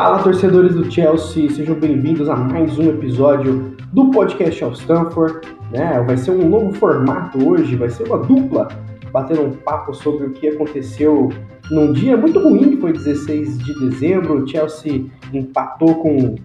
Fala, torcedores do Chelsea, sejam bem-vindos a mais um episódio do podcast of Stanford. Né? Vai ser um novo formato hoje, vai ser uma dupla batendo um papo sobre o que aconteceu num dia muito ruim, que foi 16 de dezembro. O Chelsea empatou com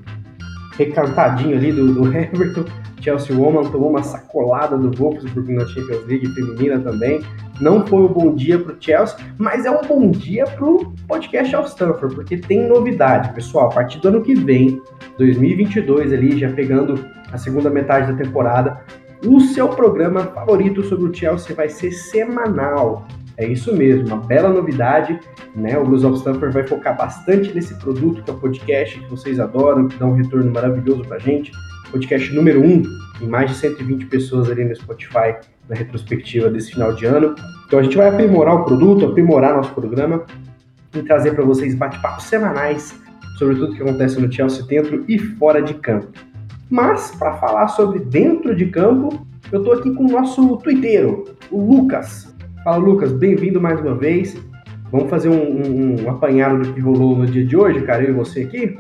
recantadinho ali do, do Everton. Chelsea Woman tomou uma sacolada do Wolfsburg na Champions League feminina também. Não foi um bom dia para o Chelsea, mas é um bom dia para o podcast of Stanford, porque tem novidade, pessoal. A partir do ano que vem, 2022 ali, já pegando a segunda metade da temporada, o seu programa favorito sobre o Chelsea vai ser semanal. É isso mesmo, uma bela novidade, né? O Blues of Stanford vai focar bastante nesse produto que é o podcast que vocês adoram, que dá um retorno maravilhoso pra gente. Podcast número 1, um, mais de 120 pessoas ali no Spotify na retrospectiva desse final de ano. Então a gente vai aprimorar o produto, aprimorar nosso programa e trazer para vocês bate-papos semanais sobre tudo que acontece no Chelsea dentro e fora de campo. Mas para falar sobre dentro de campo, eu estou aqui com o nosso twitteiro, o Lucas. Fala, Lucas, bem-vindo mais uma vez. Vamos fazer um, um, um, apanhado do que rolou no dia de hoje, cara, eu e você aqui?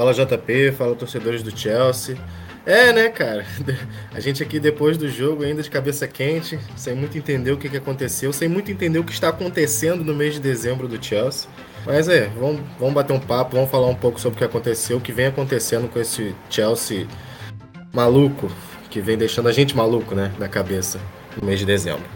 Fala, JP, fala, torcedores do Chelsea. É, né, cara? A gente aqui depois do jogo, ainda de cabeça quente, sem muito entender o que, aconteceu, sem muito entender o que está acontecendo no mês de dezembro do Chelsea. Mas é, vamos, vamos bater um papo, vamos falar um pouco sobre o que aconteceu, o que vem acontecendo com esse Chelsea maluco, que vem deixando a gente maluco, né, na cabeça no mês de dezembro.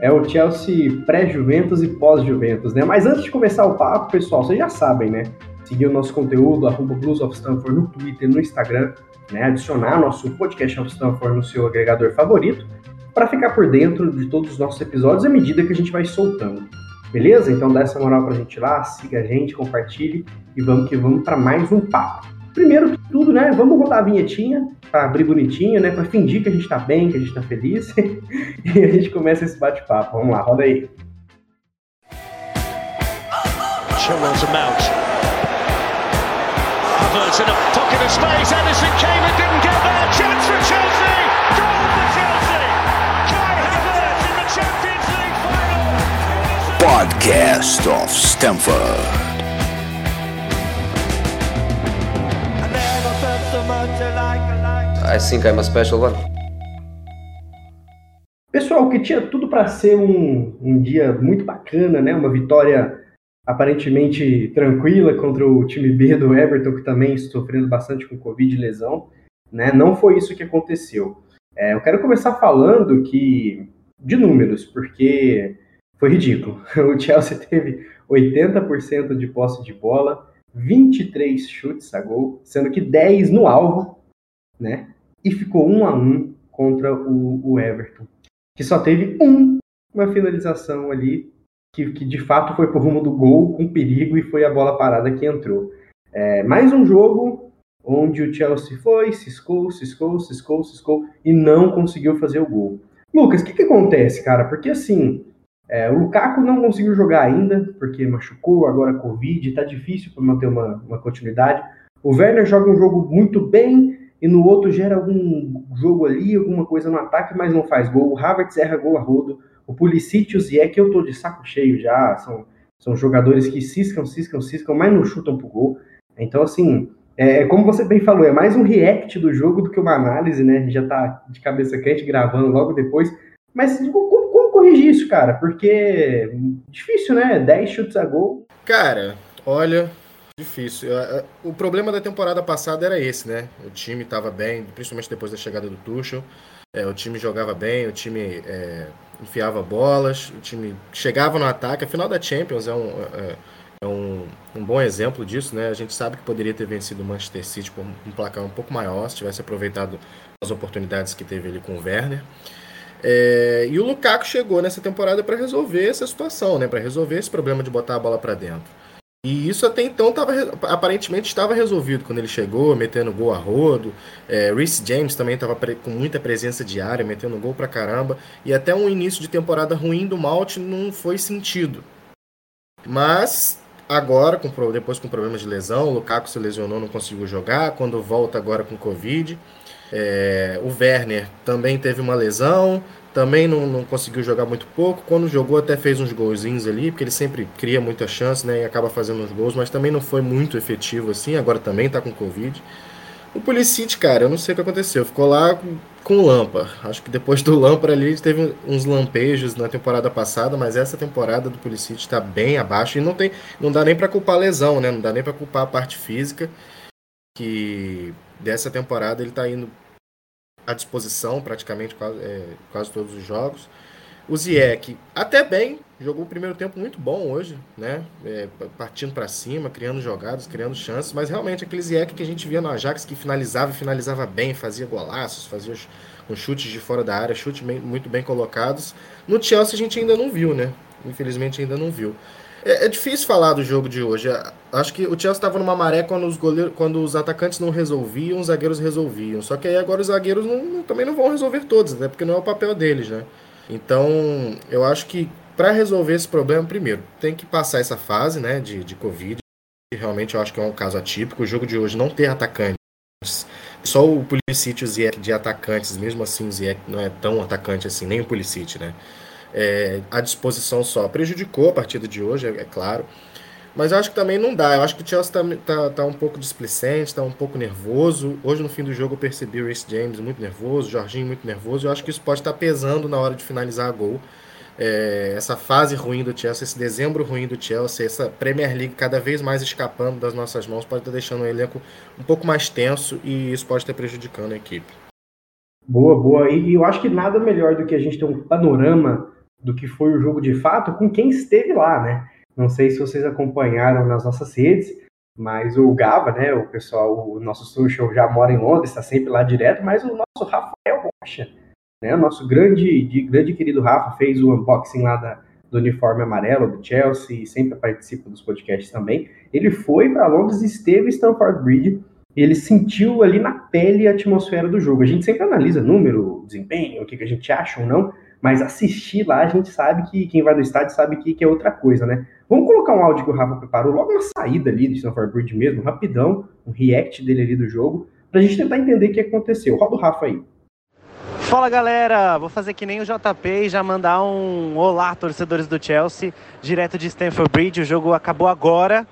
É o Chelsea pré-Juventus e pós-Juventus, né? Mas antes de começar o papo, pessoal, vocês já sabem, né? Seguir o nosso conteúdo, arroba Blues of Stanford no Twitter, no Instagram, né? Adicionar nosso podcast of Stanford no seu agregador favorito, para ficar por dentro de todos os nossos episódios à medida que a gente vai soltando. Beleza? Então dá essa moral pra gente lá, siga a gente, compartilhe e vamos que vamos para mais um papo. Primeiro que tudo, né? Vamos rodar a vinhetinha para abrir bonitinho, né? Para fingir que a gente tá bem, que a gente tá feliz. e a gente começa esse bate-papo. Vamos lá, roda aí. Chilwell to Mount. Havertz in a pocket of space. Anderson came and didn't get there. Chance for Chelsea. Goal for Chelsea. Kai Havertz in the Champions League final. Podcast of Stamford. I think I'm a special one. Pessoal, que tinha tudo para ser um, um dia muito bacana, né? Uma vitória aparentemente tranquila contra o time B do Everton, que também sofrendo bastante com Covid e lesão, né? Não foi isso que aconteceu. É, eu quero começar falando que de números, porque foi ridículo. O Chelsea teve 80% de posse de bola, 23 chutes a gol, sendo que 10 no alvo, né? e ficou um a um contra o, o Everton, que só teve um, uma finalização ali que, que de fato foi por rumo do gol com perigo e foi a bola parada que entrou. É, mais um jogo onde o Chelsea foi, ciscou, ciscou, ciscou, ciscou e não conseguiu fazer o gol. Lucas, o que, que acontece, cara? Porque assim, é, o Lukaku não conseguiu jogar ainda, porque machucou, agora Covid, tá difícil para manter uma, uma continuidade. O Werner joga um jogo muito bem, e no outro gera algum jogo ali, alguma coisa no ataque, mas não faz gol. O Havertz erra gol a rodo. O Pulisic e o Ziyech, eu tô de saco cheio já. São, são jogadores que ciscam, ciscam, ciscam, mas não chutam pro gol. Então, assim, é, é como você bem falou, é mais um react do jogo do que uma análise, né? Já tá de cabeça quente gravando logo depois. Mas como, como corrigir isso, cara? Porque difícil, né? 10 chutes a gol. Cara, olha, Difícil. O problema da temporada passada era esse, né? O time estava bem, principalmente depois da chegada do Tuchel. É, o time jogava bem, o time é, enfiava bolas, o time chegava no ataque. A final da Champions é um, é, é um, um, bom exemplo disso, né? A gente sabe que poderia ter vencido o Manchester City por um placar um pouco maior, se tivesse aproveitado as oportunidades que teve ali com o Werner. É, e o Lukaku chegou nessa temporada para resolver essa situação, né? Para resolver esse problema de botar a bola para dentro. E isso até então tava, aparentemente estava resolvido quando ele chegou, metendo gol a rodo. É, James também estava com muita presença diária, metendo gol pra caramba. E até um início de temporada ruim do Malte não foi sentido. Mas agora, com, depois com problemas de lesão, o Lukaku se lesionou, não conseguiu jogar. Quando volta agora com Covid. É, o Werner também teve uma lesão, também não, não, conseguiu jogar muito pouco. Quando jogou, até fez uns golzinhos ali, porque ele sempre cria muita chance, né? E acaba fazendo uns gols, mas também não foi muito efetivo assim. Agora também tá com Covid. O Pulisic, cara, eu não sei o que aconteceu. Ficou lá com, o Lampa. Acho que depois do Lampa ali teve uns lampejos na temporada passada, mas essa temporada do Pulisic está bem abaixo e não tem, não dá nem para culpar a lesão, né? Não dá nem para culpar a parte física que dessa temporada ele está indo à disposição praticamente quase, é, quase todos os jogos. O Zieck, até bem, jogou o primeiro tempo muito bom hoje, né? É, partindo para cima, criando jogadas, criando chances, mas realmente aquele Zieck que a gente via no Ajax que finalizava e finalizava bem, fazia golaços, fazia os chutes de fora da área, chutes muito bem colocados. No Chelsea a gente ainda não viu, né? Infelizmente ainda não viu. É, é difícil falar do jogo de hoje. Acho que o Chelsea estava numa maré quando os, goleiros, quando os atacantes não resolviam, os zagueiros resolviam. Só que aí agora os zagueiros não, também não vão resolver todos, né? Porque não é o papel deles, né? Então, eu acho que para resolver esse problema, primeiro, tem que passar essa fase, né, de, de Covid. Realmente eu acho que é um caso atípico. O jogo de hoje não ter atacantes. Só o Pulisic e o Ziyech de atacantes, mesmo assim o Ziyech não é tão atacante assim, nem o Pulisic, né? É, à disposição só. Prejudicou a partida de hoje, é, é, claro. Mas eu acho que também não dá. Eu acho que o Chelsea está tá, tá um pouco displicente, está um pouco nervoso. Hoje, no fim do jogo, eu percebi o Reece James muito nervoso, o Jorginho muito nervoso. Eu acho que isso pode estar tá pesando na hora de finalizar a gol. É, essa fase ruim do Chelsea, esse dezembro ruim do Chelsea, essa Premier League cada vez mais escapando das nossas mãos, pode estar tá deixando o elenco um pouco mais tenso e isso pode estar prejudicando a equipe. Boa, boa. E eu acho que nada melhor do que a gente ter um panorama do que foi o jogo de fato com quem esteve lá, né? Não sei se vocês acompanharam nas nossas redes, mas o Gava, né, o pessoal, o nosso social já mora em Londres, está sempre lá direto, mas o nosso Rafael Rocha, né, o nosso grande, de, grande querido Rafa, fez o unboxing lá da, do uniforme amarelo do Chelsea, sempre participa dos podcasts também. Ele foi para Londres, esteve em Stamford Bridge, ele sentiu ali na pele a atmosfera do jogo. A gente sempre analisa número, desempenho, o que, que a gente acha ou não, mas assistir lá, a gente sabe que quem vai no estádio sabe que, que é outra coisa, né? Vamos colocar um áudio que o Rafa preparou logo na saída ali do Stanford Bridge mesmo, rapidão, um react dele ali do jogo, pra gente tentar entender o que aconteceu. Roda o Rafa aí. Fala galera, vou fazer que nem o JP e já mandar um olá, torcedores do Chelsea, direto de Stanford Bridge. O jogo acabou agora.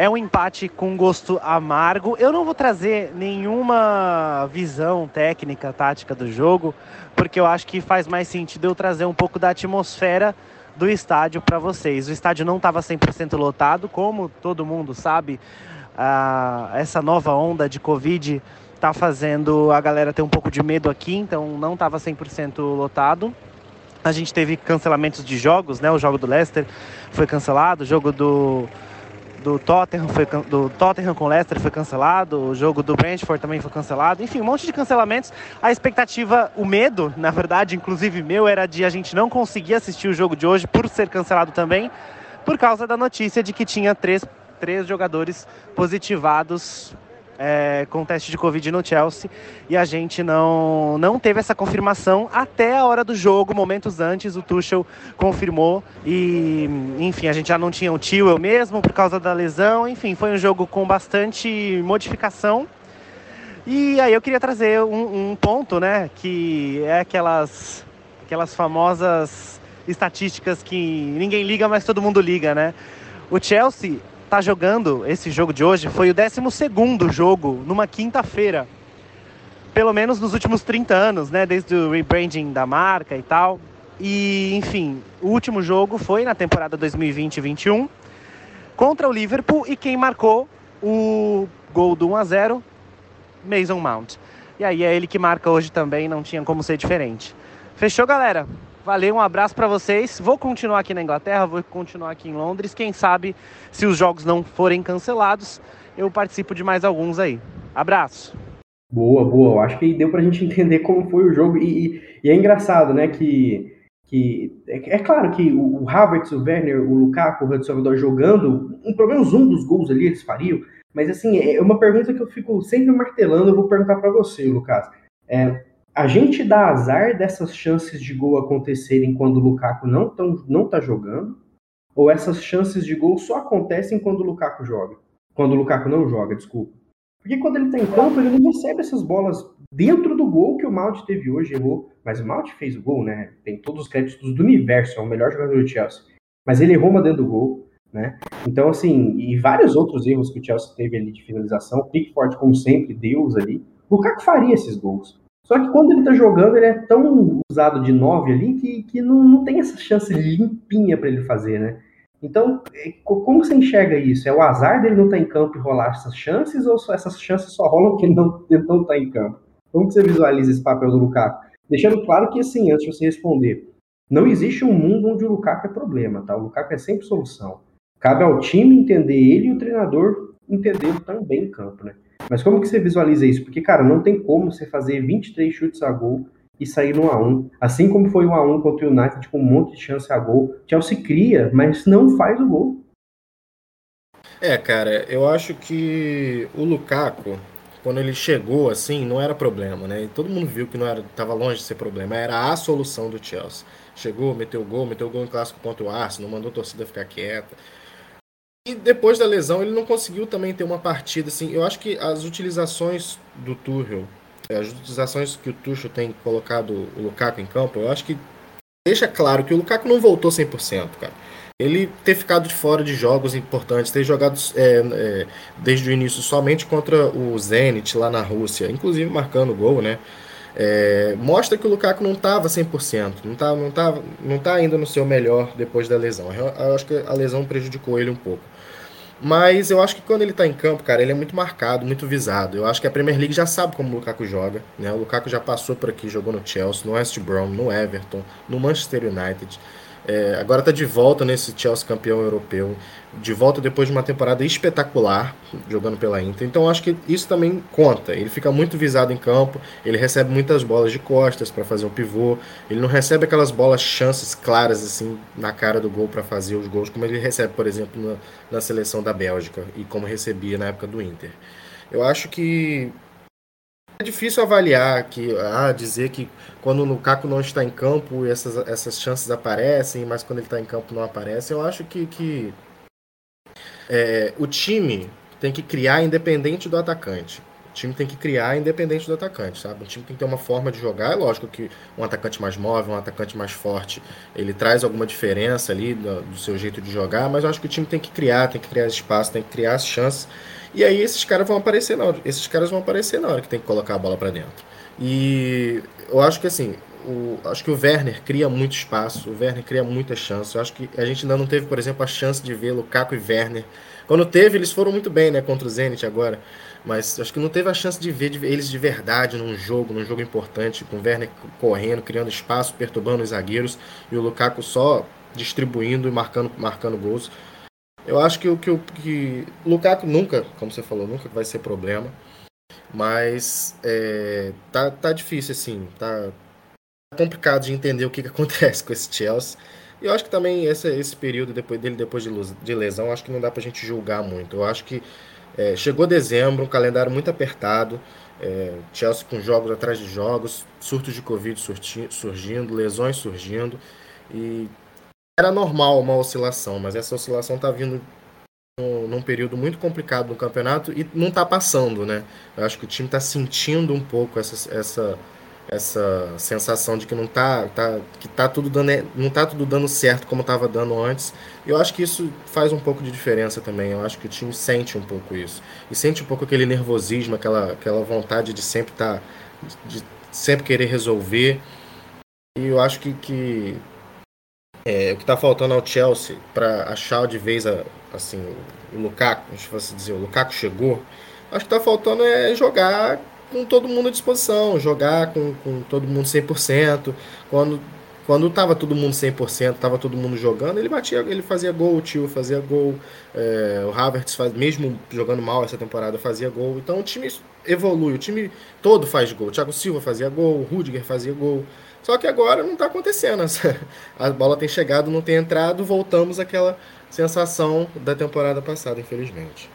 É um empate com gosto amargo. Eu não vou trazer nenhuma visão técnica, tática do jogo, porque eu acho que faz mais sentido eu trazer um pouco da atmosfera do estádio para vocês. O estádio não estava 100% lotado, como todo mundo sabe, ah, essa nova onda de Covid está fazendo a galera ter um pouco de medo aqui, então não estava 100% lotado. A gente teve cancelamentos de jogos, né? O jogo do Leicester foi cancelado, o jogo do do Tottenham, foi, do Tottenham com Leicester foi cancelado, o jogo do Brentford também foi cancelado, enfim, um monte de cancelamentos. A expectativa, o medo, na verdade, inclusive meu, era de a gente não conseguir assistir o jogo de hoje por ser cancelado também, por causa da notícia de que tinha três, três jogadores positivados é, com teste de Covid no Chelsea e a gente não, não teve essa confirmação até a hora do jogo, momentos antes, o Tuchel confirmou e, enfim, a gente já não tinha o tio eu mesmo por causa da lesão, enfim, foi um jogo com bastante modificação. E aí eu queria trazer um, um ponto, né, que é aquelas, aquelas famosas estatísticas que ninguém liga, mas todo mundo liga, né? O Chelsea está jogando esse jogo de hoje foi o 12 jogo numa quinta-feira. Pelo menos nos últimos 30 anos, né? Desde o rebranding da marca e tal. E, enfim, o último jogo foi na temporada 2020-21 contra o Liverpool e quem marcou o gol do 1 a 0 Mason Mount. E aí é ele que marca hoje também, não tinha como ser diferente. Fechou, galera? Valeu, um abraço para vocês. Vou continuar aqui na Inglaterra, vou continuar aqui em Londres. Quem sabe, se os jogos não forem cancelados, eu participo de mais alguns aí. Abraço. Boa, boa. Eu acho que deu pra gente entender como foi o jogo. E, e é engraçado, né, que, que é, é, claro que o, o Havertz, o Werner, o Lukaku, o Hudson jogando, um, pelo menos um dos gols ali eles fariam. Mas assim, é uma pergunta que eu fico sempre martelando, eu vou perguntar para você, Lucas. É, a gente dá azar dessas chances de gol acontecerem quando o Lukaku não, tão, não tá jogando? Ou essas chances de gol só acontecem quando o Lukaku joga? Quando o Lukaku não joga, desculpa. Porque quando ele tá em campo, ele não recebe essas bolas dentro do gol que o Mount teve hoje, errou. Mas o Mount fez o gol, né? Tem todos os créditos do universo, é o melhor jogador do Chelsea. Mas ele errou uma dentro do gol, né? Então, assim, e vários outros erros que o Chelsea teve ali de finalização. Pickford, como sempre, Deus ali. O Lukaku faria esses gols. Só que quando ele tá jogando, ele é tão usado de 9 ali que, que não, não tem essa chance limpinha para ele fazer, né? Então, é, como você enxerga isso? É o azar dele não estar tá em campo e rolar essas chances, ou essas chances só rolam porque ele não está em campo? Como você visualiza esse papel do Lukaku? Deixando claro que, assim, antes de você responder, não existe um mundo onde o Lukaku é problema, tá? O Lukaku é sempre solução. Cabe ao time entender ele e o treinador entendê-lo também em campo, né? Mas como que você visualiza isso? Porque, cara, não tem como você fazer 23 chutes a gol e sair no 1x1. Assim como foi o 1x1 contra o United com um monte de chance a gol. Chelsea cria, mas não faz o gol. É, cara, eu acho que o Lukaku, quando ele chegou assim, não era problema, né? todo mundo viu que não era, tava longe de ser problema, era a solução do Chelsea. Chegou, meteu gol, meteu gol em clássico contra o Arsenal, mandou a torcida ficar quieta. E depois da lesão, ele não conseguiu também ter uma partida assim. Eu acho que as utilizações do Tuchel é, as utilizações que o Tuchel tem colocado o Lukaku em campo, eu acho que deixa claro que o Lukaku não voltou 100%, cara. Ele ter ficado de fora de jogos importantes, ter jogado é, é, desde o início somente contra o Zenit lá na Rússia, inclusive marcando gol, né? É, mostra que o Lukaku não estava 100%, não está não tá, não tá ainda no seu melhor depois da lesão. Eu, eu acho que a lesão prejudicou ele um pouco. Mas eu acho que quando ele tá em campo, cara, ele é muito marcado, muito visado. Eu acho que a Premier League já sabe como o Lukaku joga, né? O Lukaku já passou por aqui, jogou no Chelsea, no West Brom, no Everton, no Manchester United. É, agora está de volta nesse Chelsea campeão europeu, de volta depois de uma temporada espetacular jogando pela Inter. Então acho que isso também conta. Ele fica muito visado em campo, ele recebe muitas bolas de costas para fazer um pivô, ele não recebe aquelas bolas chances claras assim na cara do gol para fazer os gols como ele recebe, por exemplo, na, na seleção da Bélgica e como recebia na época do Inter. Eu acho que é difícil avaliar que ah, dizer que quando o Lukaku não está em campo essas, essas chances aparecem, mas quando ele está em campo não aparecem. Eu acho que, que é, o time tem que criar independente do atacante. O time tem que criar independente do atacante, sabe? O time tem que ter uma forma de jogar. É lógico que um atacante mais móvel, um atacante mais forte, ele traz alguma diferença ali do, do seu jeito de jogar, mas eu acho que o time tem que criar, tem que criar espaço, tem que criar as chances e aí esses caras vão aparecer na hora, esses caras vão aparecer na hora que tem que colocar a bola para dentro. E eu acho que assim, o, acho que o Werner cria muito espaço, o Werner cria muita chance. Eu acho que a gente ainda não teve, por exemplo, a chance de ver Lukaku e Werner. Quando teve, eles foram muito bem, né, contra o Zenit agora. Mas acho que não teve a chance de ver eles de verdade num jogo, num jogo importante, com o Werner correndo, criando espaço, perturbando os zagueiros e o Lukaku só distribuindo e marcando, marcando gols. Eu acho que o que, que Lukaku nunca, como você falou, nunca vai ser problema. Mas é, tá, tá difícil, assim. Tá complicado de entender o que, que acontece com esse Chelsea. E eu acho que também esse, esse período depois dele, depois de, de lesão, acho que não dá pra gente julgar muito. Eu acho que é, chegou dezembro, um calendário muito apertado. É, Chelsea com jogos atrás de jogos, surtos de Covid surgindo, lesões surgindo. E era normal uma oscilação, mas essa oscilação está vindo num, período muito complicado no campeonato e não está passando, né? Eu acho que o time está sentindo um pouco essa, essa, essa sensação de que não tá, tá que tá tudo dando não tá tudo dando certo como estava dando antes. Eu acho que isso faz um pouco de diferença também. Eu acho que o time sente um pouco isso e sente um pouco aquele nervosismo, aquela aquela vontade de sempre estar tá, de sempre querer resolver. E eu acho que, que é, o que está faltando ao Chelsea para achar de vez a, assim, o Lukaku, se fosse dizer, o Lukaku chegou, acho que está faltando é jogar com todo mundo à disposição, jogar com, com todo mundo 100%. Quando quando tava todo mundo 100%, tava todo mundo jogando, ele batia, ele fazia gol, o tio fazia gol, é, o Havertz faz, mesmo jogando mal essa temporada fazia gol. Então o time evolui, o time todo faz gol. O Thiago Silva fazia gol, o Rudiger fazia gol. Só que agora não está acontecendo. A bola tem chegado, não tem entrado, voltamos àquela sensação da temporada passada, infelizmente.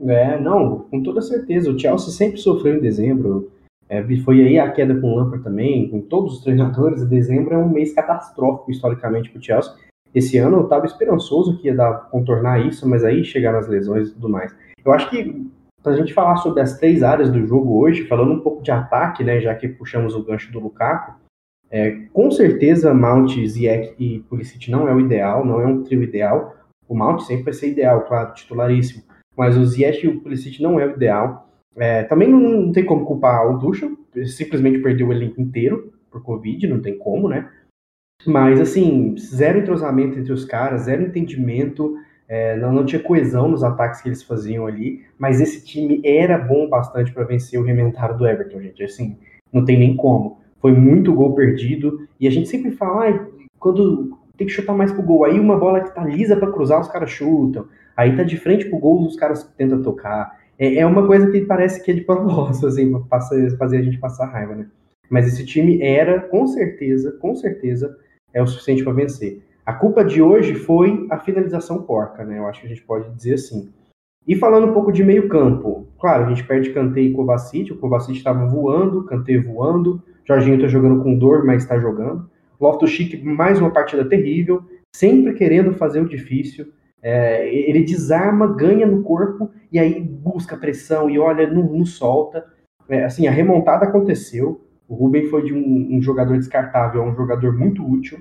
É, não, com toda certeza. O Chelsea sempre sofreu em dezembro. É, foi aí a queda com o Lampard também, com todos os treinadores. Dezembro é um mês catastrófico historicamente para o Chelsea. Esse ano eu estava esperançoso que ia dar contornar isso, mas aí chegaram as lesões e tudo mais. Eu acho que para a gente falar sobre as três áreas do jogo hoje, falando um pouco de ataque, né, já que puxamos o gancho do Lukaku, é, com certeza Mount, Ziyech e Pulisic não é o ideal, não é um trio ideal. O Mount sempre vai ser ideal, claro, titularíssimo, mas o Ziyech e o Pulisic não é o ideal. É, também não, não, tem como culpar o Tuchel, simplesmente perdeu o elenco inteiro por Covid, não tem como, né? Mas, assim, zero entrosamento entre os caras, zero entendimento, é, não, não tinha coesão nos ataques que eles faziam ali, mas esse time era bom bastante para vencer o rementado do Everton, gente. Assim, não tem nem como. Foi muito gol perdido, e a gente sempre fala, ah, quando tem que chutar mais pro gol, aí uma bola que tá lisa para cruzar, os caras chutam, aí tá de frente pro gol, os caras tentam tocar. É, é uma coisa que parece que é de propósito, assim, pra fazer a gente passar raiva, né? Mas esse time era, com certeza, com certeza, é o suficiente para vencer. A culpa de hoje foi a finalização porca, né? Eu acho que a gente pode dizer assim. E falando um pouco de meio campo, claro, a gente perde Kanté e Kovacic, o Kovacic estava voando, Kanté voando, Jorginho está jogando com dor, mas está jogando. Loftus Chic, mais uma partida terrível, sempre querendo fazer o difícil. É, ele desarma, ganha no corpo e aí busca pressão e olha, não, não solta. É, assim, a remontada aconteceu. O Ruben foi de um, um jogador descartável a um jogador muito útil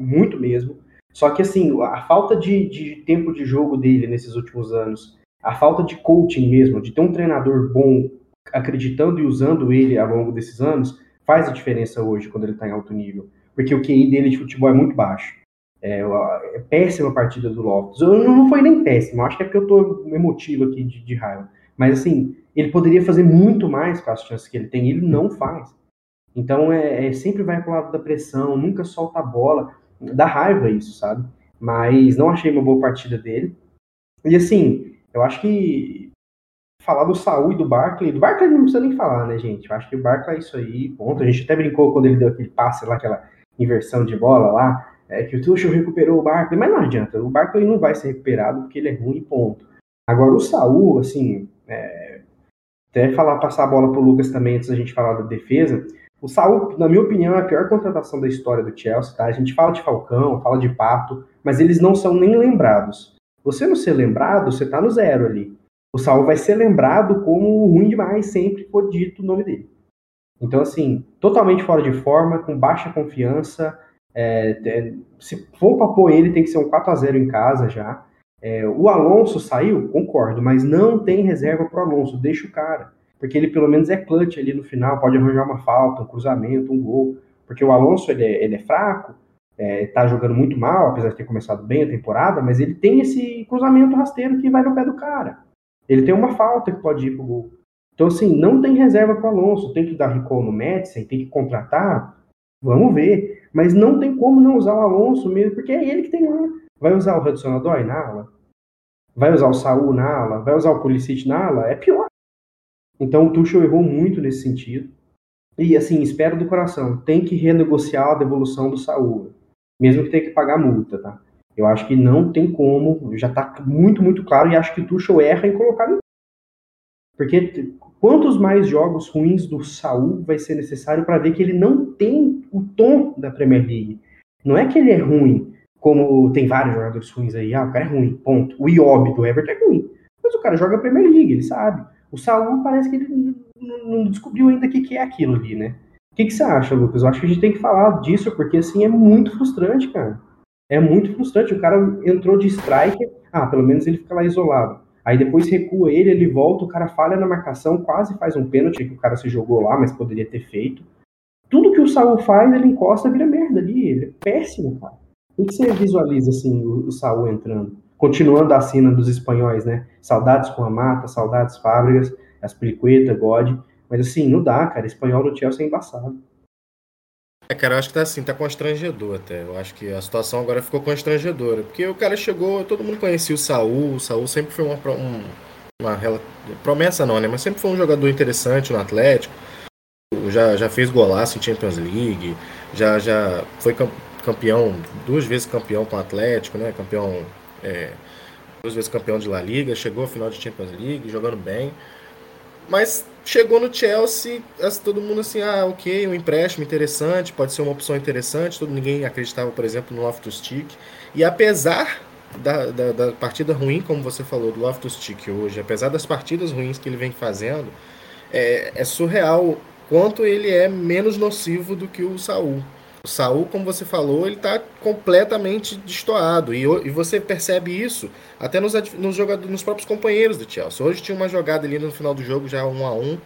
muito mesmo. Só que, assim, a falta de, de tempo de jogo dele nesses últimos anos, a falta de coaching mesmo, de ter um treinador bom acreditando e usando ele ao longo desses anos, faz a diferença hoje quando ele está em alto nível. Porque o QI dele de futebol é muito baixo. É, é péssima a partida do Loftus. Eu, não foi nem péssimo, acho que é porque eu estou emotivo aqui de, de, raiva. Mas assim, ele poderia fazer muito mais com as chances que ele tem, ele não faz. Então é, é sempre vai para o lado da pressão, nunca solta a bola dá raiva isso, sabe? Mas não achei uma boa partida dele. E assim, eu acho que falar do Saúl e do Barkley, do Barkley não precisa nem falar, né, gente? Eu acho que o Barkley é isso aí, ponto. A gente até brincou quando ele deu aquele passe lá, aquela inversão de bola lá, é, que o Tuchel recuperou o Barkley, mas não adianta, o Barkley não vai ser recuperado porque ele é ruim, ponto. Agora o Saúl, assim, é, até falar, passar a bola pro Lucas também antes da gente falar da defesa, o Saul, na minha opinião, é a pior contratação da história do Chelsea, tá? A gente fala de Falcão, fala de Pato, mas eles não são nem lembrados. Você não ser lembrado, você tá no zero ali. O Saul vai ser lembrado como ruim demais sempre for dito o nome dele. Então, assim, totalmente fora de forma, com baixa confiança. É, é, se for para pôr ele, tem que ser um 4 a 0 em casa já. É, o Alonso saiu, concordo, mas não tem reserva pro Alonso, deixa o cara porque ele pelo menos é clutch ali no final, pode arranjar uma falta, um cruzamento, um gol, porque o Alonso ele é, ele é fraco, é, tá jogando muito mal, apesar de ter começado bem a temporada, mas ele tem esse cruzamento rasteiro que vai no pé do cara. Ele tem uma falta que pode ir pro gol. Então, assim, não tem reserva para Alonso, tem que dar recall no Madison, tem que contratar, vamos ver. Mas não tem como não usar o Alonso mesmo, porque é ele que tem lá. Vai usar o Hudson Odoi na ala? Vai usar o Saul na ala? Vai usar o Pulisic na ala? É pior então o Tuchel errou muito nesse sentido. E assim, espero do coração, tem que renegociar a devolução do Saúl, mesmo que tenha que pagar multa, tá? Eu acho que não tem como, já tá muito, muito claro, e acho que o Tuchel erra em colocar Porque quantos mais jogos ruins do Saúl vai ser necessário para ver que ele não tem o tom da Premier League? Não é que ele é ruim, como tem vários jogadores ruins aí, ah, o cara é ruim, ponto. O Iob do Everton é ruim. Mas o cara joga a Premier League, ele sabe. O Saul parece que ele não descobriu ainda o que, que é aquilo ali, né? O que, que você acha, Lucas? Eu acho que a gente tem que falar disso, porque assim é muito frustrante, cara. É muito frustrante. O cara entrou de strike, ah, pelo menos ele fica lá isolado. Aí depois recua ele, ele volta, o cara falha na marcação, quase faz um pênalti que o cara se jogou lá, mas poderia ter feito. Tudo que o Saul faz, ele encosta, vira merda ali. Ele é péssimo, cara. O que você visualiza assim o, o Saul entrando? continuando a cena dos espanhóis, né? Saudades com a Mata, saudades Fábricas, Aspilicueta, God. Mas assim, não dá, cara. Espanhol no Chelsea é embaçado. É, cara, eu acho que tá assim, tá constrangedor até. Eu acho que a situação agora ficou constrangedora. Porque o cara chegou, todo mundo conhecia o Saul. O Saul sempre foi uma, um, uma, promessa, não, né? Mas sempre foi um jogador interessante no Atlético. Já, já fez golaço em Champions League. Já, já foi campeão, duas vezes campeão com o Atlético, né? Campeão é, duas vezes campeão de La Liga, chegou à final de Champions League, jogando bem. Mas chegou no Chelsea, todo mundo assim, ah, ok, um empréstimo interessante, pode ser uma opção interessante. Todo ninguém acreditava, por exemplo, no Loftus Cheek. E apesar da, da, da partida ruim, como você falou, do Loftus-Cheek hoje, apesar das partidas ruins que ele vem fazendo, é, é surreal quanto ele é menos nocivo do que o Saul. O Saul, como você falou, ele está completamente destoado. E, e, você percebe isso até nos, nos, jogadores, nos próprios companheiros do Chelsea. Hoje tinha uma jogada ali no final do jogo, já um a um,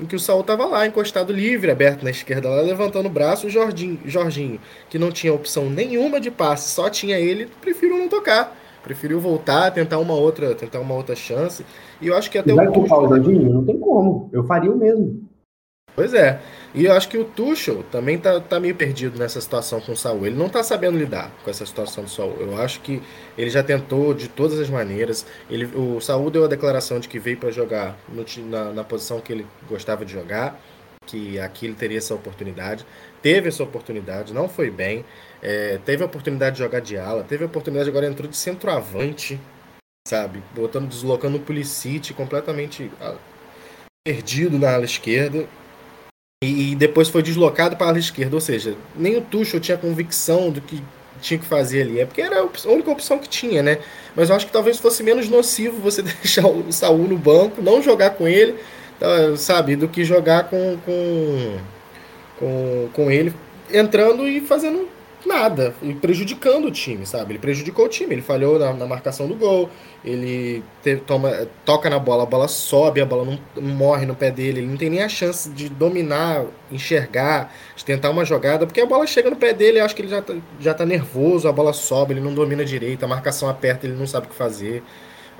em que o Saul estava lá, encostado livre, aberto na esquerda, lá levantando o braço. O Jorginho, Jorginho, que não tinha opção nenhuma de passe, só tinha ele, preferiu não tocar. Preferiu voltar, tentar uma outra, tentar uma outra chance. E eu acho que até Vai o. Vai culpar o Jorginho? Não tem como. Eu faria o mesmo. Pois é. E eu acho que o Tuchel também tá, tá meio perdido nessa situação com o Saul. Ele não tá sabendo lidar com essa situação do Saul. Eu acho que ele já tentou de todas as maneiras. Ele, o Saul deu a declaração de que veio para jogar no, na, na posição que ele gostava de jogar, que aqui ele teria essa oportunidade. Teve essa oportunidade, não foi bem. É, teve a oportunidade de jogar de ala, teve a oportunidade agora entrou de centroavante, sabe? Botando, deslocando o Pulisic completamente ah, perdido na ala esquerda e, depois foi deslocado para a esquerda. Ou seja, nem o Tuchel tinha convicção do que tinha que fazer ali. É porque era a única opção que tinha, né? Mas eu acho que talvez fosse menos nocivo você deixar o Saul no banco, não jogar com ele, tá, sabe? Do que jogar com, com, com, com ele entrando e fazendo nada, e prejudicando o time, sabe? Ele prejudicou o time, ele falhou na, na marcação do gol, ele toma, toca na bola, a bola sobe, a bola não, não, morre no pé dele, ele não tem nem a chance de dominar, enxergar, de tentar uma jogada, porque a bola chega no pé dele, acho que ele já tá, já tá nervoso, a bola sobe, ele não domina direito, a marcação aperta, ele não sabe o que fazer.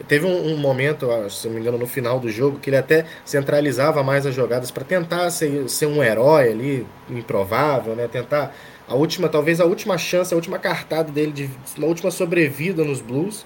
Teve um, um, momento, se não me engano, no final do jogo, que ele até centralizava mais as jogadas para tentar ser, ser um herói ali, improvável, né? Tentar a última, talvez a última chance, a última cartada dele, de uma última sobrevida nos Blues.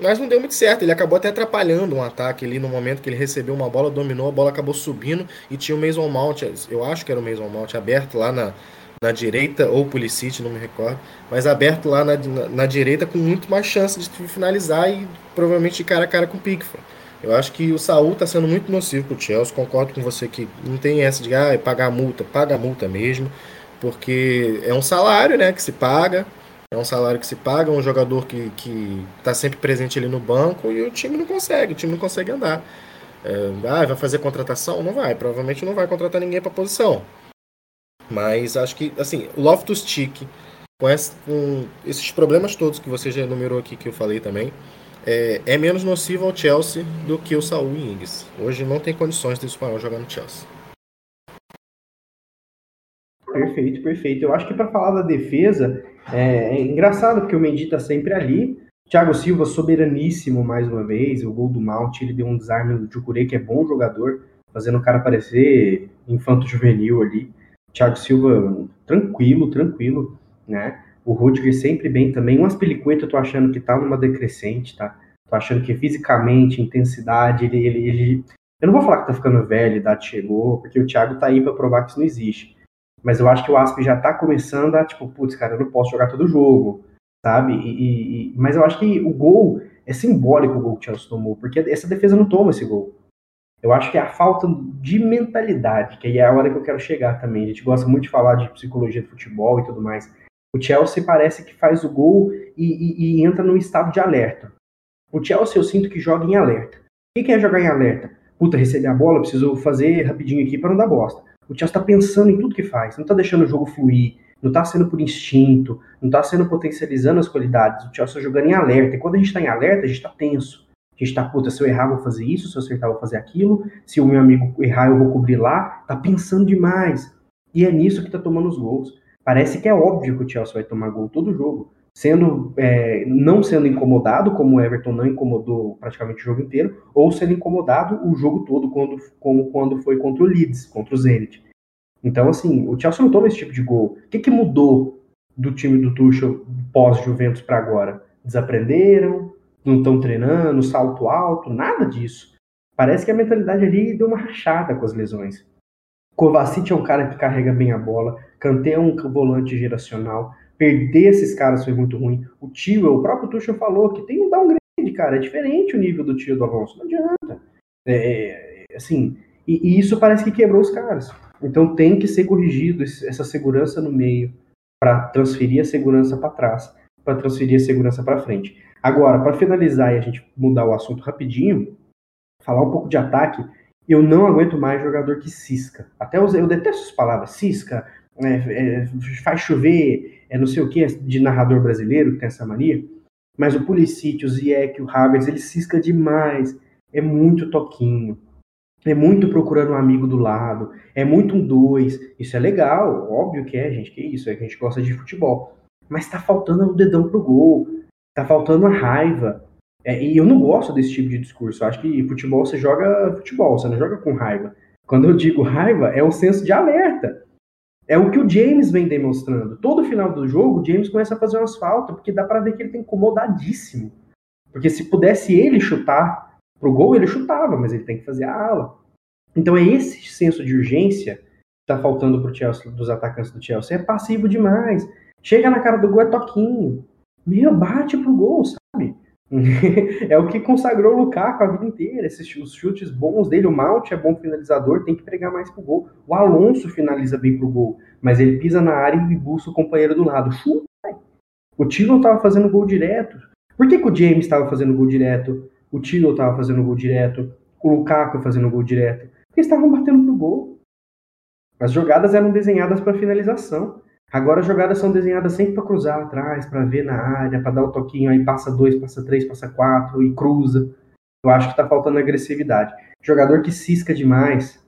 Mas não deu muito certo, ele acabou até atrapalhando um ataque ali no momento que ele recebeu uma bola, dominou, a bola acabou subindo e tinha o Mason Mount, eu acho que era o Mason Mount, aberto lá na, na direita, ou Pulisic, não me recordo, mas aberto lá na, na, na, direita com muito mais chance de finalizar e provavelmente de cara a cara com o Pickford. Eu acho que o Saul está sendo muito nocivo para o Chelsea, concordo com você que não tem essa de ah, pagar a multa, paga a multa mesmo porque é um salário né, que se paga, é um salário que se paga, é um jogador que está sempre presente ali no banco e o time não consegue, o time não consegue andar. É, ah, vai fazer contratação? Não vai, provavelmente não vai contratar ninguém para posição. Mas acho que, assim, Loftus Cheek, com, com, esses problemas todos que você já enumerou aqui, que eu falei também, é, é menos nocivo ao Chelsea do que o Saul Ings. Hoje não tem condições de espanhol jogar no Chelsea. Perfeito, perfeito. Eu acho que para falar da defesa, é, é, engraçado porque o Mendy tá sempre ali. Thiago Silva soberaníssimo mais uma vez. O gol do Mount, ele deu um desarme do Jucurê, que é bom jogador, fazendo o cara parecer infanto juvenil ali. Thiago Silva tranquilo, tranquilo, né? O Rudiger sempre bem também. O Aspilicueta eu tô achando que tá numa decrescente, tá? Tô achando que fisicamente, intensidade, ele, ele, ele... Eu não vou falar que tá ficando velho, idade chegou, porque o Thiago tá aí para provar que isso não existe. Mas eu acho que o Asp já tá começando a, tipo, putz, cara, eu não posso jogar todo jogo, sabe? E, e, mas eu acho que o gol é simbólico o gol que o Chelsea tomou, porque essa defesa não toma esse gol. Eu acho que é a falta de mentalidade, que aí é a hora que eu quero chegar também. A gente gosta muito de falar de psicologia do futebol e tudo mais. O Chelsea parece que faz o gol e, e, e entra num estado de alerta. O Chelsea eu sinto que joga em alerta. O que é jogar em alerta? Puta, receber a bola, preciso fazer rapidinho aqui para não dar bosta. O Chelsea está pensando em tudo que faz, não está deixando o jogo fluir, não está sendo por instinto, não está sendo potencializando as qualidades. O Chelsea está jogando em alerta. E quando a gente está em alerta, a gente está tenso. A gente está, puta, se eu errar, vou fazer isso, se eu acertar, vou fazer aquilo, se o meu amigo errar, eu vou cobrir lá. Tá pensando demais. E é nisso que tá tomando os gols. Parece que é óbvio que o Chelsea vai tomar gol todo jogo sendo é, não sendo incomodado, como o Everton não incomodou praticamente o jogo inteiro, ou sendo incomodado o jogo todo, quando, como quando foi contra o Leeds, contra o Zenit. Então, assim, o Chelsea não toma esse tipo de gol. O que, que mudou do time do Tuchel pós-Juventus para agora? Desaprenderam? Não estão treinando? Salto alto? Nada disso. Parece que a mentalidade ali deu uma rachada com as lesões. Kovacic é um cara que carrega bem a bola, Kanté é um volante geracional, perder esses caras foi muito ruim. O tio, o próprio Tuchel falou que tem um downgrade, cara. É diferente o nível do tio do Alonso. Não adianta. É, é, assim, e, e, isso parece que quebrou os caras. Então tem que ser corrigido essa segurança no meio para transferir a segurança para trás, para transferir a segurança para frente. Agora, para finalizar e a gente mudar o assunto rapidinho, falar um pouco de ataque, eu não aguento mais jogador que cisca. Até eu, eu detesto as palavras cisca, é, é, faz chover, é não sei o que, de narrador brasileiro que tem essa mania. Mas o Pulisic, o Ziyech, o Havertz, ele cisca demais. É muito toquinho. É muito procurando um amigo do lado. É muito um dois. Isso é legal, óbvio que é, gente. Que isso, é que a gente gosta de futebol. Mas tá faltando o dedão pro gol. Tá faltando a raiva. É, e eu não gosto desse tipo de discurso. Eu acho que futebol você joga futebol, você não joga com raiva. Quando eu digo raiva, é o senso de alerta. É o que o James vem demonstrando. Todo final do jogo, o James começa a fazer umas faltas, porque dá para ver que ele tá incomodadíssimo. Porque se pudesse ele chutar pro gol, ele chutava, mas ele tem que fazer a ala. Então é esse senso de urgência que tá faltando pro Chelsea, dos atacantes do Chelsea. É passivo demais. Chega na cara do gol, é toquinho. Meu, bate pro gol, sabe? é o que consagrou o Lukaku a vida inteira. Esses, os chutes bons dele, o Mount é bom finalizador, tem que pregar mais pro gol. O Alonso finaliza bem pro gol, mas ele pisa na área e busca o companheiro do lado. Chuta, O Tilo tava fazendo gol direto. Por que, que o James estava fazendo gol direto? O Tilo estava fazendo gol direto? O Lukaku fazendo gol direto? Porque estavam batendo pro gol. As jogadas eram desenhadas para finalização. Agora as jogadas são desenhadas sempre para cruzar atrás, para ver na área, para dar o toquinho, aí passa dois, passa três, passa quatro e cruza. Eu acho que tá faltando agressividade. Jogador que cisca demais,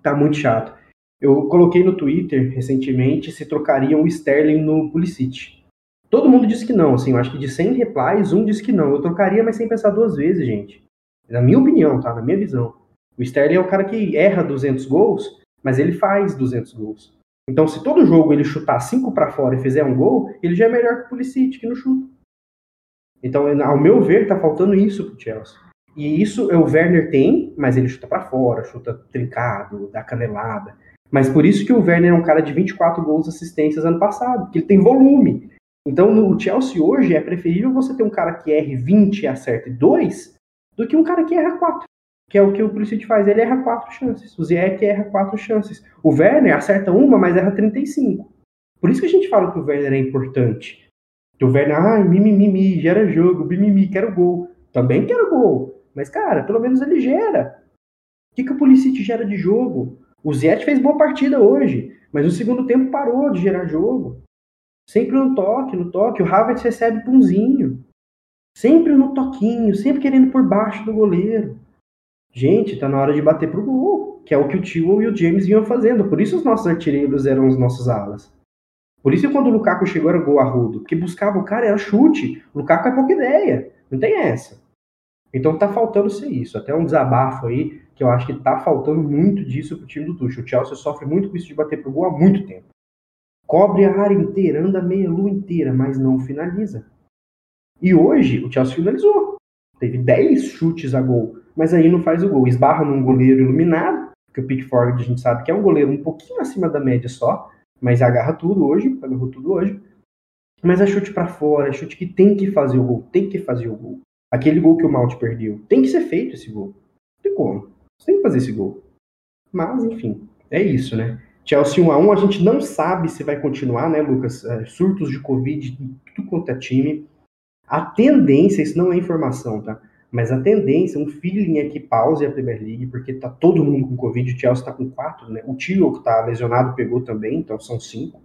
tá muito chato. Eu coloquei no Twitter recentemente se trocariam o Sterling no Pulisic. Todo mundo disse que não, assim, eu acho que de 100 replies, um disse que não. Eu trocaria, mas sem pensar duas vezes, gente. Na minha opinião, tá? Na minha visão. O Sterling é o cara que erra 200 gols, mas ele faz 200 gols. Então, se todo jogo ele chutar cinco para fora e fizer um gol, ele já é melhor que o Pulisic, que não chuta. Então, ao meu ver, tá faltando isso pro Chelsea. E isso o Werner tem, mas ele chuta para fora, chuta trincado, dá canelada. Mas por isso que o Werner é um cara de 24 gols assistências ano passado, porque ele tem volume. Então, no Chelsea hoje é preferível você ter um cara que erre 20 e acerte 2 do que um cara que erra 4 que é o que o Pulisic faz. Ele erra quatro chances. O Ziyech erra quatro chances. O Werner acerta uma, mas erra 35. Por isso que a gente fala que o Werner é importante. Que o Werner, ah, mimimi, gera jogo, mimimi, quero gol. Também quero gol. Mas, cara, pelo menos ele gera. O que, que o Pulisic gera de jogo? O Ziyech fez boa partida hoje, mas no segundo tempo parou de gerar jogo. Sempre no toque, no toque. O Havertz recebe punzinho. Sempre no toquinho, sempre querendo por baixo do goleiro. Gente, tá na hora de bater pro gol, que é o que o Tio e o James vinham fazendo. Por isso os nossos artilheiros eram os nossos alas. Por isso quando o Lukaku chegou era gol arrudo, porque buscava o cara, era chute. O Lukaku é pouca ideia, não tem essa. Então tá faltando ser isso, até um desabafo aí, que eu acho que tá faltando muito disso pro time do Tuchel. O Chelsea sofre muito com isso de bater pro gol há muito tempo. Cobre a área inteira, anda meia lua inteira, mas não finaliza. E hoje o Chelsea finalizou. Teve 10 chutes a gol mas aí não faz o gol. Esbarra num goleiro iluminado, que o Pickford a gente sabe que é um goleiro um pouquinho acima da média só, mas agarra tudo hoje, agarrou tudo hoje. Mas é chute para fora, é chute que tem que fazer o gol, tem que fazer o gol. Aquele gol que o Mount perdeu, tem que ser feito esse gol. Não tem como. Você tem que fazer esse gol. Mas, enfim, é isso, né? Chelsea 1x1, a gente não sabe se vai continuar, né, Lucas? É, surtos de Covid tudo quanto é time. A tendência, isso não é informação, tá? Mas a tendência, um feeling é que pause a Premier League, porque tá todo mundo com Covid, o Chelsea tá com quatro, né? O Tio, que tá lesionado, pegou também, então são cinco.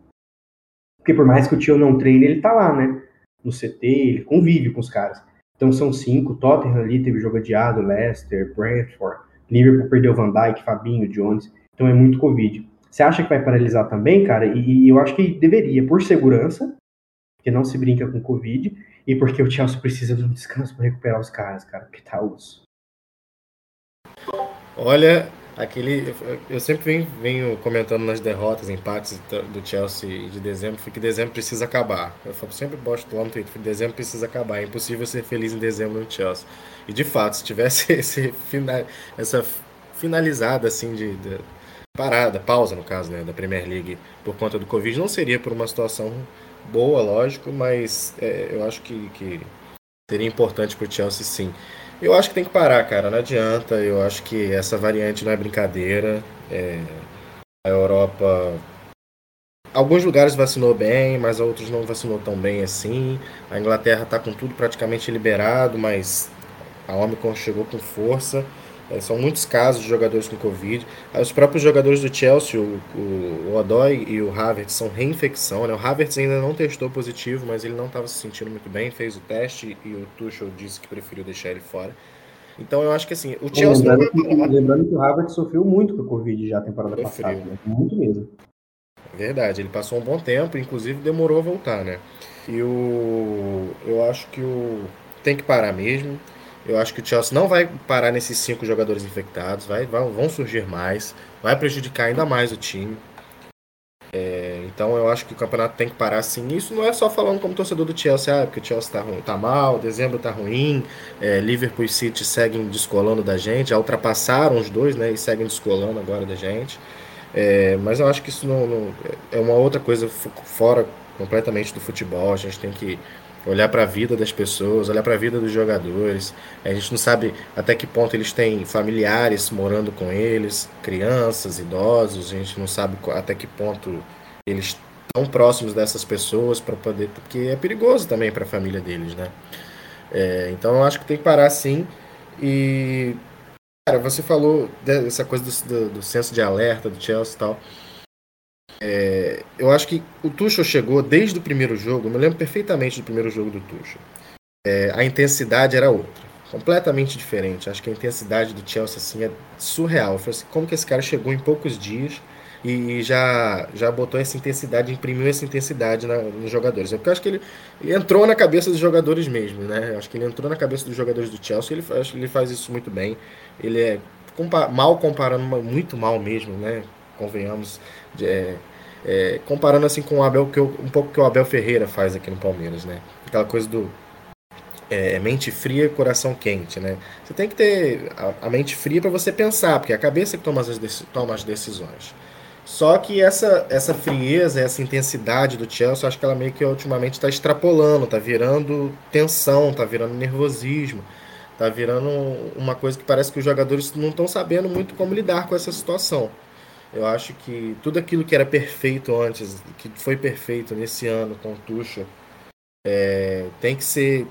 Porque por mais que o Tio não treine, ele tá lá, né? No CT, ele convive com os caras. Então são cinco, Tottenham ali teve jogo adiado, Leicester, Brentford, Liverpool perdeu Van Dijk, Fabinho, Jones, então é muito Covid. Você acha que vai paralisar também, cara? E, e eu acho que deveria, por segurança, porque não se brinca com Covid, e porque o Chelsea precisa de um descanso para recuperar os caras, cara, porque tá osso. Olha, aquele. Eu sempre venho, venho, comentando nas derrotas, empates do Chelsea de dezembro, que dezembro precisa acabar. Eu sempre bosto lá no Twitter, dezembro precisa acabar. É impossível ser feliz em dezembro no Chelsea. E de fato, se tivesse esse final, essa finalizada assim de, de, parada, pausa no caso, né, da Premier League por conta do Covid, não seria por uma situação boa, lógico, mas é, eu acho que, que seria importante pro Chelsea sim. Eu acho que tem que parar, cara, não adianta. Eu acho que essa variante não é brincadeira. É, a Europa alguns lugares vacinou bem, mas outros não vacinou tão bem assim. A Inglaterra está com tudo praticamente liberado, mas a Omicron chegou com força. É, são muitos casos de jogadores com Covid. Os próprios jogadores do Chelsea, o, o, o Odoi e o Havertz, são reinfecção. Né? O Havertz ainda não testou positivo, mas ele não estava se sentindo muito bem, fez o teste e o Tuchel disse que preferiu deixar ele fora. Então eu acho que assim, o Chelsea. Lembrando, que, lembrando que o Havertz sofreu muito com o Covid já a temporada passada. Né? Muito mesmo. Verdade, ele passou um bom tempo, inclusive demorou a voltar, né? E o. Eu acho que o. Tem que parar mesmo. Eu acho que o Chelsea não vai parar nesses cinco jogadores infectados, vai, vão surgir mais, vai prejudicar ainda mais o time. É, então eu acho que o campeonato tem que parar assim. Isso não é só falando como torcedor do Chelsea, ah, porque o Chelsea tá, tá mal, dezembro tá ruim, é, Liverpool e City seguem descolando da gente, já ultrapassaram os dois, né? E seguem descolando agora da gente. É, mas eu acho que isso não, não, é uma outra coisa fora completamente do futebol. A gente tem que olhar para a vida das pessoas, olhar para a vida dos jogadores. A gente não sabe até que ponto eles têm familiares morando com eles, crianças, idosos. A gente não sabe até que ponto eles estão próximos dessas pessoas para poder, porque é perigoso também para a família deles, né? É, então eu acho que tem que parar sim. E cara, você falou dessa coisa do, do, do senso de alerta do Chelsea e tal. É, eu acho que o Tuchel chegou desde o primeiro jogo, eu me lembro perfeitamente do primeiro jogo do Tuchel. É, a intensidade era outra, completamente diferente. Acho que a intensidade do Chelsea assim, é surreal. Falei assim, como que esse cara chegou em poucos dias e já, já botou essa intensidade, imprimiu essa intensidade na, nos jogadores? É porque eu acho que ele, ele, entrou na cabeça dos jogadores mesmo, né? Eu acho que ele entrou na cabeça dos jogadores do Chelsea, ele, acho que ele faz isso muito bem. Ele é compa mal comparando, muito mal mesmo, né? Convenhamos. É, é, comparando assim com o Abel, que eu, um pouco que o Abel Ferreira faz aqui no Palmeiras, né? Aquela coisa do é, mente fria, coração quente, né? Você tem que ter a, a mente fria para você pensar, porque é a cabeça que toma as, toma as decisões. Só que essa, essa frieza, essa intensidade do Chelsea, eu acho que ela meio que ultimamente está extrapolando, está virando tensão, está virando nervosismo, está virando uma coisa que parece que os jogadores não estão sabendo muito como lidar com essa situação. Eu acho que tudo aquilo que era perfeito antes, que foi perfeito nesse ano com o Tuchel, é, tem que ser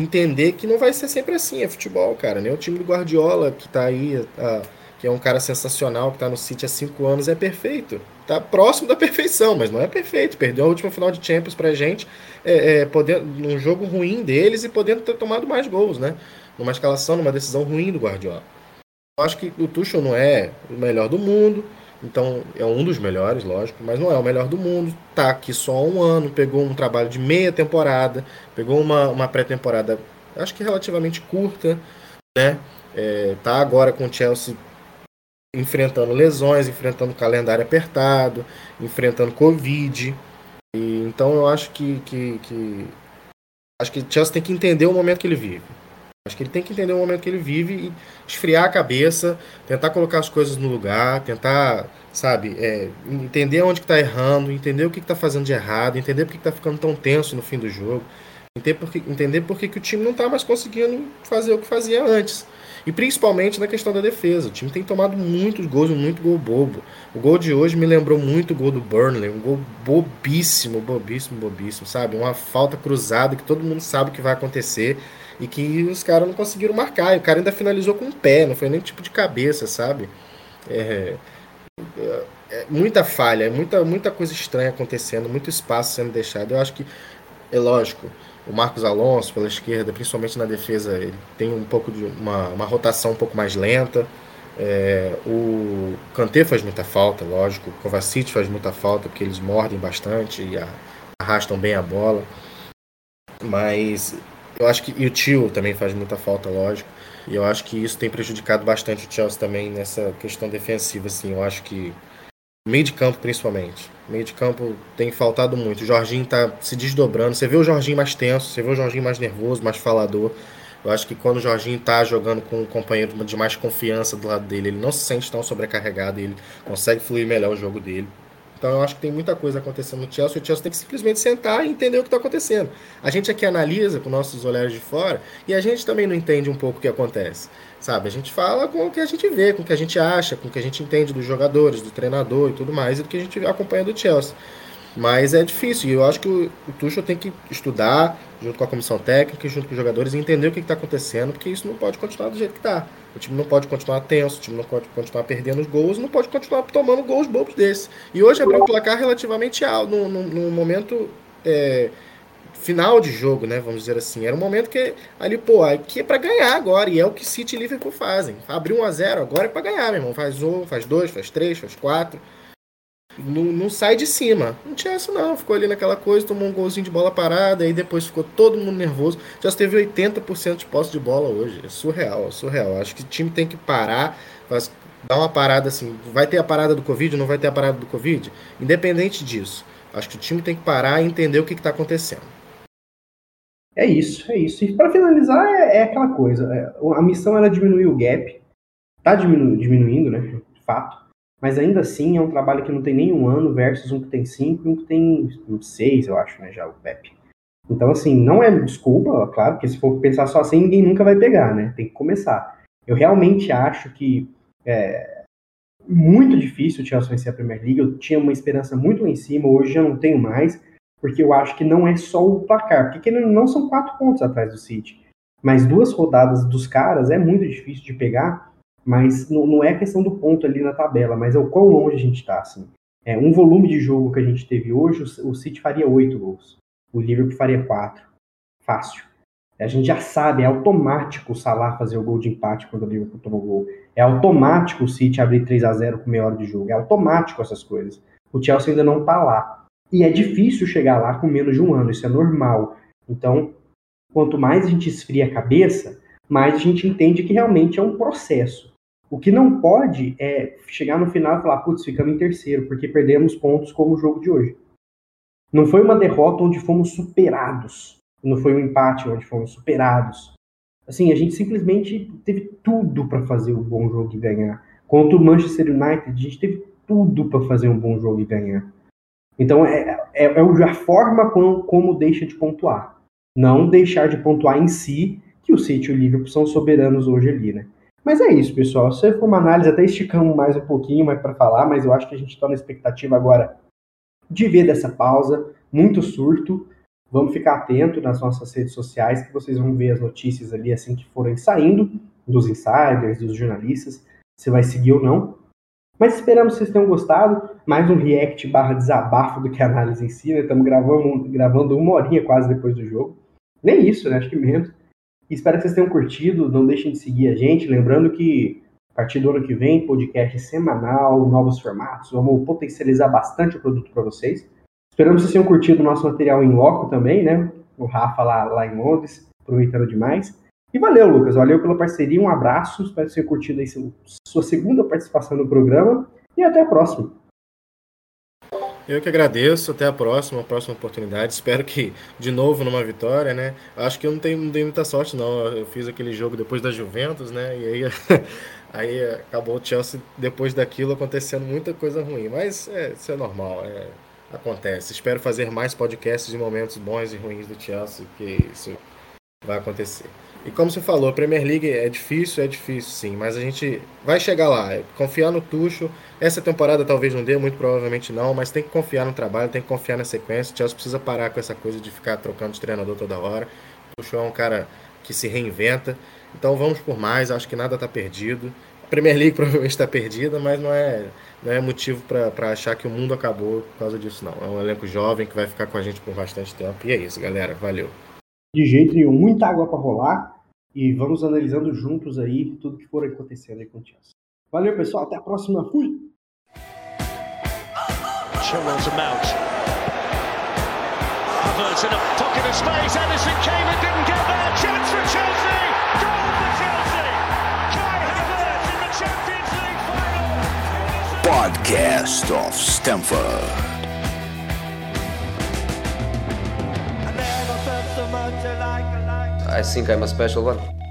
entender que não vai ser sempre assim, é futebol, cara. Nem o time do Guardiola, que tá aí, a, que é um cara sensacional, que tá no City há cinco anos, é perfeito. Tá próximo da perfeição, mas não é perfeito. Perdeu a última final de Champions pra gente, é, é, podendo, num jogo ruim deles e podendo ter tomado mais gols, né? Numa escalação, numa decisão ruim do Guardiola. Eu acho que o Tuchel não é o melhor do mundo, então é um dos melhores, lógico, mas não é o melhor do mundo. Tá aqui só há um ano, pegou um trabalho de meia temporada, pegou uma, uma pré-temporada, acho que relativamente curta, né? É, tá agora com o Chelsea enfrentando lesões, enfrentando calendário apertado, enfrentando Covid. E, então eu acho que, que, que acho que o Chelsea tem que entender o momento que ele vive. Acho que ele tem que entender o momento que ele vive e esfriar a cabeça, tentar colocar as coisas no lugar, tentar, sabe, é, entender onde que tá errando, entender o que, que tá fazendo de errado, entender por que, que tá ficando tão tenso no fim do jogo, entender por que, entender por que, que o time não tá mais conseguindo fazer o que fazia antes. E principalmente na questão da defesa. O time tem tomado muitos gols, muito gol bobo. O gol de hoje me lembrou muito o gol do Burnley, um gol bobíssimo, bobíssimo, bobíssimo, sabe? Uma falta cruzada que todo mundo sabe que vai acontecer e que os caras não conseguiram marcar. E o cara ainda finalizou com o pé, não foi nem tipo de cabeça, sabe? É, é, é muita falha, muita, muita coisa estranha acontecendo, muito espaço sendo deixado. Eu acho que, é lógico, o Marcos Alonso pela esquerda, principalmente na defesa, ele tem um pouco de uma, uma rotação um pouco mais lenta. É, o Kanté faz muita falta, lógico. O Kovacic faz muita falta porque eles mordem bastante e arrastam bem a bola. Mas eu acho que e o tio também faz muita falta, lógico. E eu acho que isso tem prejudicado bastante o Chelsea também nessa questão defensiva, assim. Eu acho que meio de campo principalmente. Meio de campo tem faltado muito. O Jorginho tá se desdobrando. Você vê o Jorginho mais tenso, você vê o Jorginho mais nervoso, mais falador. Eu acho que quando o Jorginho tá jogando com um companheiro de mais confiança do lado dele, ele não se sente tão sobrecarregado, ele consegue fluir melhor o jogo dele. Então eu acho que tem muita coisa acontecendo no Chelsea. O Chelsea tem que simplesmente sentar e entender o que está acontecendo. A gente aqui analisa com nossos olhares de fora e a gente também não entende um pouco o que acontece. Sabe? A gente fala com o que a gente vê, com o que a gente acha, com o que a gente entende dos jogadores, do treinador e tudo mais, e do que a gente acompanha do Chelsea. Mas é difícil, e eu acho que o, o Tuchel tem que estudar, junto com a comissão técnica, junto com os jogadores, e entender o que está acontecendo, porque isso não pode continuar do jeito que está. O time não pode continuar tenso, o time não pode continuar perdendo os gols, não pode continuar tomando gols bobos desses. E hoje abriu o placar relativamente alto, num, momento é, final de jogo, né? Vamos dizer assim. Era um momento que ali, pô, aqui é para ganhar agora, e é o que City e Liverpool fazem. Abriu 1 a 0 agora é para ganhar, meu irmão. Faz um, faz dois, faz três, faz quatro. Não, não, sai de cima. Não tinha isso, não. Ficou ali naquela coisa, tomou um golzinho de bola parada, aí depois ficou todo mundo nervoso. Já teve 80% de posse de bola hoje. É surreal, é surreal. Acho que o time tem que parar, faz, dar uma parada assim. Vai ter a parada do Covid, não vai ter a parada do Covid? Independente disso. Acho que o time tem que parar e entender o que está acontecendo. É isso, é isso. E para finalizar, é, é, aquela coisa. É, a missão era diminuir o gap. Tá diminu diminuindo, né? De fato mas ainda assim é um trabalho que não tem nem um ano versus um que tem cinco e um que tem seis, eu acho, né, já o Pepe. Então, assim, não é desculpa, claro, porque se for pensar só assim, ninguém nunca vai pegar, né? Tem que começar. Eu realmente acho que é muito difícil o Chelsea vencer a Premier League. Eu tinha uma esperança muito lá em cima, hoje já não tenho mais, porque eu acho que não é só o placar, porque não são quatro pontos atrás do City. Mas duas rodadas dos caras é muito difícil de pegar mas não, não é questão do ponto ali na tabela, mas é o quão longe a gente está. Assim. É, um volume de jogo que a gente teve hoje, o, o City faria oito gols. O Liverpool faria quatro. Fácil. A gente já sabe, é automático o Salah fazer o gol de empate quando o Liverpool tomou o gol. É automático o City abrir 3 a 0 com meia hora de jogo. É automático essas coisas. O Chelsea ainda não está lá. E é difícil chegar lá com menos de um ano, isso é normal. Então, quanto mais a gente esfria a cabeça, mais a gente entende que realmente é um processo. O que não pode é chegar no final e falar, putz, ficamos em terceiro, porque perdemos pontos como o jogo de hoje. Não foi uma derrota onde fomos superados. Não foi um empate onde fomos superados. Assim, a gente simplesmente teve tudo para fazer um bom jogo e ganhar. Contra o Manchester United, a gente teve tudo para fazer um bom jogo e ganhar. Então, é, é, é a forma como, como deixa de pontuar. Não deixar de pontuar em si, que o City e o Liverpool são soberanos hoje ali, né? Mas é isso, pessoal. Se for uma análise, até esticamos mais um pouquinho mais para falar, mas eu acho que a gente está na expectativa agora de ver dessa pausa, muito surto. Vamos ficar atento nas nossas redes sociais, que vocês vão ver as notícias ali assim que forem saindo, dos insiders, dos jornalistas, se vai seguir ou não. Mas esperamos que vocês tenham gostado. Mais um react barra desabafo do que análise em si, né? Estamos gravando, gravando uma horinha quase depois do jogo. Nem isso, né? Acho que menos. Espero que vocês tenham curtido. Não deixem de seguir a gente. Lembrando que a partir do ano que vem, podcast semanal, novos formatos. Vamos potencializar bastante o produto para vocês. Esperamos que vocês tenham curtido o nosso material em loco também, né? O Rafa lá, lá em Londres, aproveitando demais. E valeu, Lucas. Valeu pela parceria. Um abraço. Espero que vocês tenham curtido aí sua segunda participação no programa. E até a próxima. Eu que agradeço, até a próxima, a próxima oportunidade. Espero que, de novo, numa vitória, né? Acho que eu não, tenho, não dei muita sorte, não. Eu fiz aquele jogo depois da Juventus, né? E aí, aí acabou o Chelsea, depois daquilo, acontecendo muita coisa ruim. Mas é, isso é normal, é, acontece. Espero fazer mais podcasts de momentos bons e ruins do Chelsea, que isso vai acontecer. E como você falou, a Premier League é difícil, é difícil sim, mas a gente vai chegar lá. Confiar no Tuchel. Essa temporada talvez não dê, muito provavelmente não, mas tem que confiar no trabalho, tem que confiar na sequência. O Chelsea precisa parar com essa coisa de ficar trocando de treinador toda hora. O Tuchel é um cara que se reinventa. Então vamos por mais, acho que nada está perdido. A Premier League provavelmente está perdida, mas não é, não é motivo para achar que o mundo acabou por causa disso, não. É um elenco jovem que vai ficar com a gente por bastante tempo. E é isso, galera. Valeu de jeito nenhum, muita água para rolar e vamos analisando juntos aí tudo que for acontecendo aí com o Chelsea. Valeu, pessoal, até a próxima. Fui! Chilwell to Mount. Havertz in a pocket of space. Anderson came and didn't get there. Chance for Chelsea. Goal for Chelsea. Kai Havertz in the Champions League final. Podcast of Stamford. I think I'm a special one.